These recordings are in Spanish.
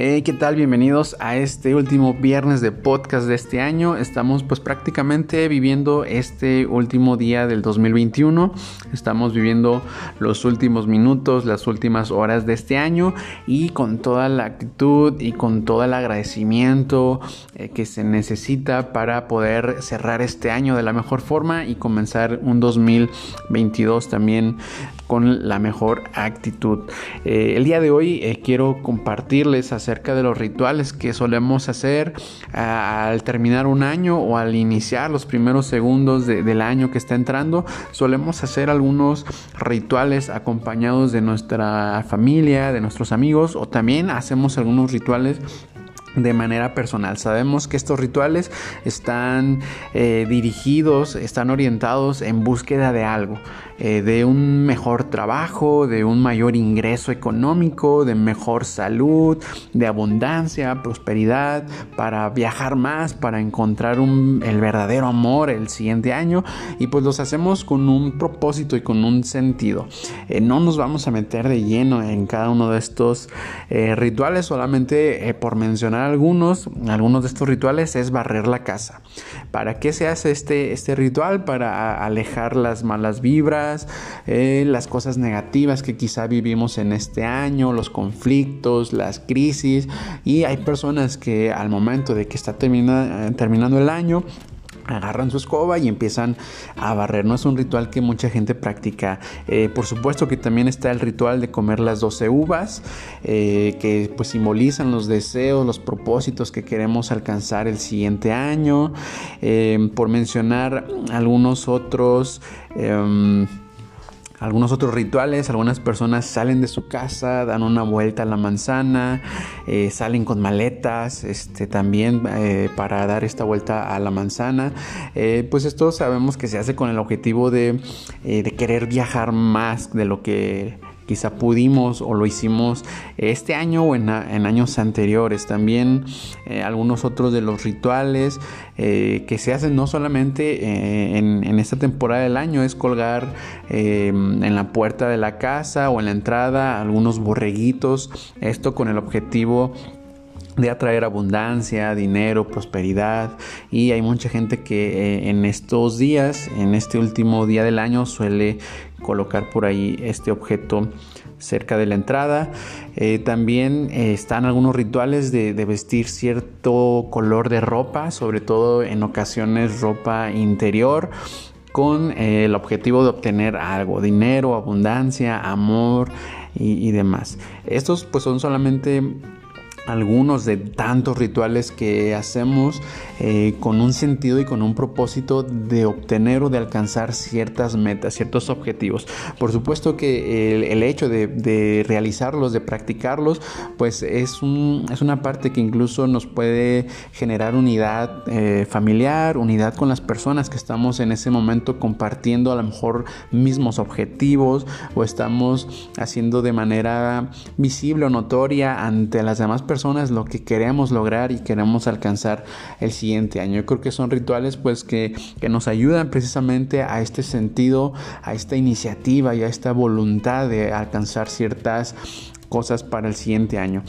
¿Qué tal? Bienvenidos a este último viernes de podcast de este año. Estamos pues prácticamente viviendo este último día del 2021. Estamos viviendo los últimos minutos, las últimas horas de este año y con toda la actitud y con todo el agradecimiento eh, que se necesita para poder cerrar este año de la mejor forma y comenzar un 2022 también con la mejor actitud. Eh, el día de hoy eh, quiero compartirles acerca de los rituales que solemos hacer al terminar un año o al iniciar los primeros segundos del año que está entrando. Solemos hacer algunos rituales acompañados de nuestra familia, de nuestros amigos o también hacemos algunos rituales de manera personal. Sabemos que estos rituales están eh, dirigidos, están orientados en búsqueda de algo, eh, de un mejor trabajo, de un mayor ingreso económico, de mejor salud, de abundancia, prosperidad, para viajar más, para encontrar el verdadero amor el siguiente año y pues los hacemos con un propósito y con un sentido. Eh, no nos vamos a meter de lleno en cada uno de estos rituales, solamente por mencionar algunos, algunos de estos rituales es barrer la casa. ¿Para qué se hace este, este ritual? Para alejar las malas vibras, eh, las cosas negativas que quizá vivimos en este año, los conflictos, las crisis. Y hay personas que al momento de que está terminando el año, agarran su escoba y empiezan a barrer. No es un ritual que mucha gente practica. Eh, por supuesto que también está el ritual de comer las 12 uvas, eh, que pues simbolizan los deseos, los propósitos que queremos alcanzar el siguiente año. Eh, por mencionar algunos otros em, algunos otros rituales, algunas personas salen de su casa, dan una vuelta a la manzana, eh, salen con maletas, este, también eh, para dar esta vuelta a la manzana. Eh, pues esto sabemos que se hace con el objetivo de, de querer viajar más de lo que quizá pudimos o lo hicimos este año o en, años anteriores. También eh, algunos otros de los rituales eh, que se hacen no solamente eh, en, en, esta temporada del año, es colgar en la puerta de la casa o en la entrada algunos borreguitos, esto con el objetivo de atraer abundancia, dinero, prosperidad y hay mucha gente que en estos días, en este último día del año suele colocar por ahí este objeto cerca de la entrada. Eh, también eh, están algunos rituales de, vestir cierto color de ropa, sobre todo en ocasiones ropa interior con eh, el objetivo de obtener algo, dinero, abundancia, amor y demás. Estos pues son solamente algunos de tantos rituales que hacemos eh, con un sentido y con un propósito de obtener o de alcanzar ciertas metas, ciertos objetivos. Por supuesto que el, hecho de, realizarlos, de practicarlos, pues es, un, es, una parte que incluso nos puede generar unidad eh, familiar, unidad con las personas que estamos en ese momento compartiendo a lo mejor mismos objetivos o estamos haciendo de manera visible o notoria ante las demás personas lo que queremos lograr y queremos alcanzar el siguiente año. Yo creo que son rituales pues que, que nos ayudan precisamente a este sentido, a esta iniciativa y a esta voluntad de alcanzar ciertas cosas para el siguiente año.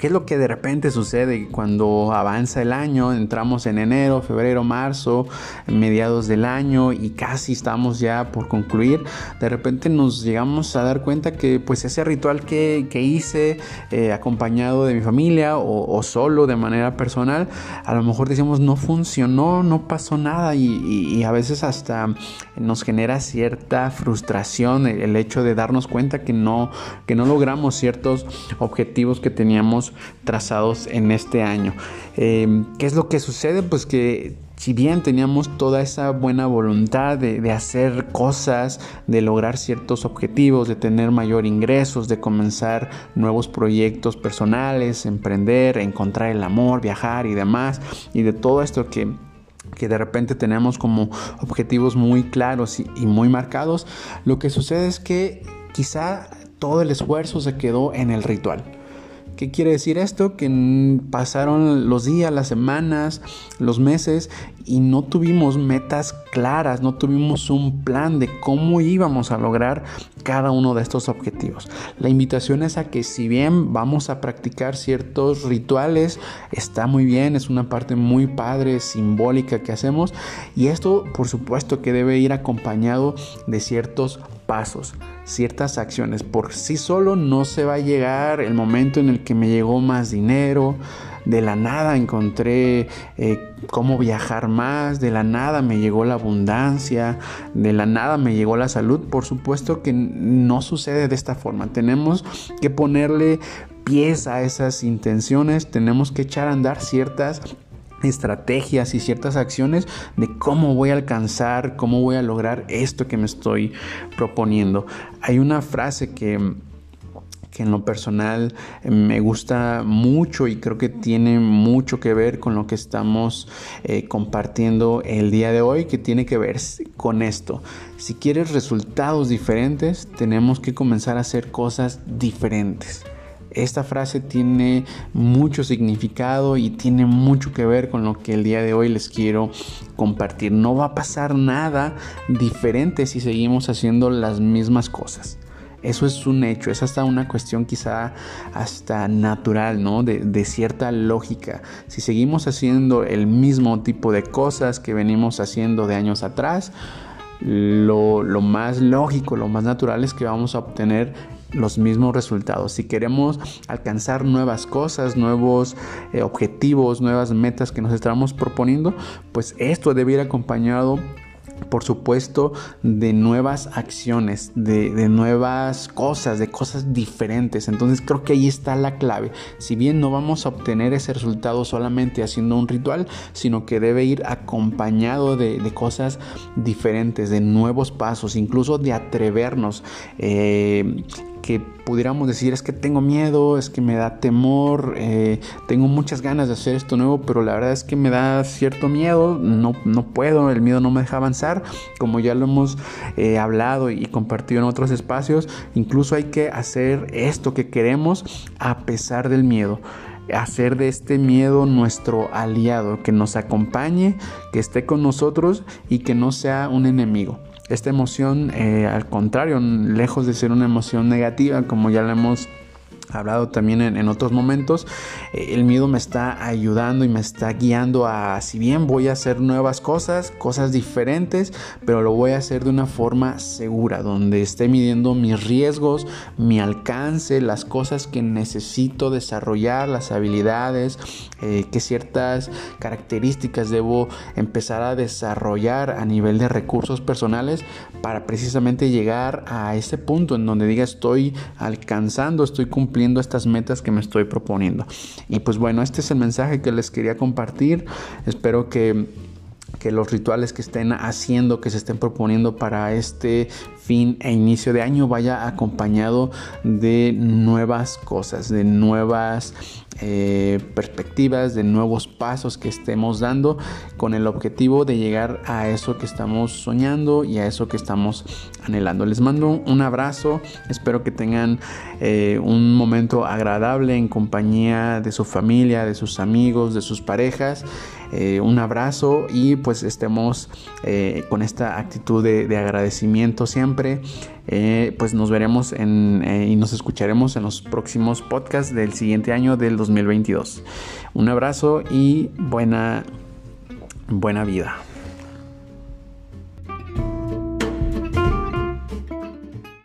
¿Qué es lo que de repente sucede cuando avanza el año? Entramos en enero, febrero, marzo, mediados del año y casi estamos ya por concluir. De repente nos llegamos a dar cuenta que pues ese ritual que, hice eh, acompañado de mi familia o, solo de manera personal, a lo mejor decimos no funcionó, no pasó nada y, a veces hasta nos genera cierta frustración el, hecho de darnos cuenta que no, que no logramos ciertos objetivos que teníamos trazados en este año. Em, ¿Qué es lo que sucede? Pues que si bien teníamos toda esa buena voluntad de, hacer cosas, de lograr ciertos objetivos, de tener mayor ingresos, de comenzar nuevos proyectos personales, emprender, encontrar el amor, viajar y demás, y de todo esto que que de repente tenemos como objetivos muy claros y muy marcados, lo que sucede es que quizá todo el esfuerzo se quedó en el ritual. ¿Qué quiere decir esto? Que pasaron los días, las semanas, los meses y no tuvimos metas claras, no tuvimos un plan de cómo íbamos a lograr cada uno de estos objetivos. La invitación es a que si bien vamos a practicar ciertos rituales, está muy bien, es una parte muy padre, simbólica que hacemos y esto por supuesto que debe ir acompañado de ciertos pasos ciertas acciones. Por sí solo no se va a llegar el momento en el que me llegó más dinero, de la nada encontré eh, cómo viajar más, de la nada me llegó la abundancia, de la nada me llegó la salud. Por supuesto que no sucede de esta forma. Tenemos que ponerle pies a esas intenciones, tenemos que echar a andar ciertas estrategias y ciertas acciones de cómo voy a alcanzar, cómo voy a lograr esto que me estoy proponiendo. Hay una frase que que en lo personal eh, me gusta mucho y creo que tiene mucho que ver con lo que estamos eh, compartiendo el día de hoy, que tiene que ver con esto. Si quieres resultados diferentes, tenemos que comenzar a hacer cosas diferentes. Esta frase tiene mucho significado y tiene mucho que ver con lo que el día de hoy les quiero compartir. No va a pasar nada diferente si seguimos haciendo las mismas cosas. Eso es un hecho, es hasta una cuestión quizá hasta natural, ¿no? De, cierta lógica. Si seguimos haciendo el mismo tipo de cosas que venimos haciendo de años atrás, lo, más lógico, lo más natural es que vamos a obtener los mismos resultados. Si queremos alcanzar nuevas cosas, nuevos eh, objetivos, nuevas metas que nos estamos proponiendo, pues esto debe ir acompañado por supuesto, de nuevas acciones, de, nuevas cosas, de cosas diferentes. Entonces creo que ahí está la clave. Si bien no vamos a obtener ese resultado solamente haciendo un ritual, sino que debe ir acompañado de, cosas diferentes, de nuevos pasos, incluso de atrevernos. Eh, que pudiéramos decir es que tengo miedo, es que me da temor, eh, tengo muchas ganas de hacer esto nuevo, pero la verdad es que me da cierto miedo, no, no puedo, el miedo no me deja avanzar, como ya lo hemos eh, hablado y compartido en otros espacios, incluso hay que hacer esto que queremos a pesar del miedo hacer de este miedo nuestro aliado, que nos acompañe, que esté con nosotros y que no sea un enemigo. Esta emoción, eh, al contrario, lejos de ser una emoción negativa, como ya la hemos hablado también en, otros momentos, eh, el miedo me está ayudando y me está guiando a, si bien voy a hacer nuevas cosas, cosas diferentes, pero lo voy a hacer de una forma segura, donde esté midiendo mis riesgos, mi alcance, las cosas que necesito desarrollar, las habilidades, eh, qué ciertas características debo empezar a desarrollar a nivel de recursos personales para precisamente llegar a ese punto en donde diga estoy alcanzando, estoy cumpliendo estas metas que me estoy proponiendo. Y pues bueno, este es el mensaje que les quería compartir. Espero que que los rituales que estén haciendo, que se estén proponiendo para este fin e inicio de año vaya acompañado de nuevas cosas, de nuevas eh, perspectivas, de nuevos pasos que estemos dando con el objetivo de llegar a eso que estamos soñando y a eso que estamos anhelando. Les mando un abrazo, espero que tengan eh, un momento agradable en compañía de su familia, de sus amigos, de sus parejas. Eh, un abrazo y pues estemos con esta actitud de agradecimiento siempre. Eh, pues nos veremos eh, y nos escucharemos en los próximos podcasts del siguiente año del 2022. Un abrazo y buena, buena vida.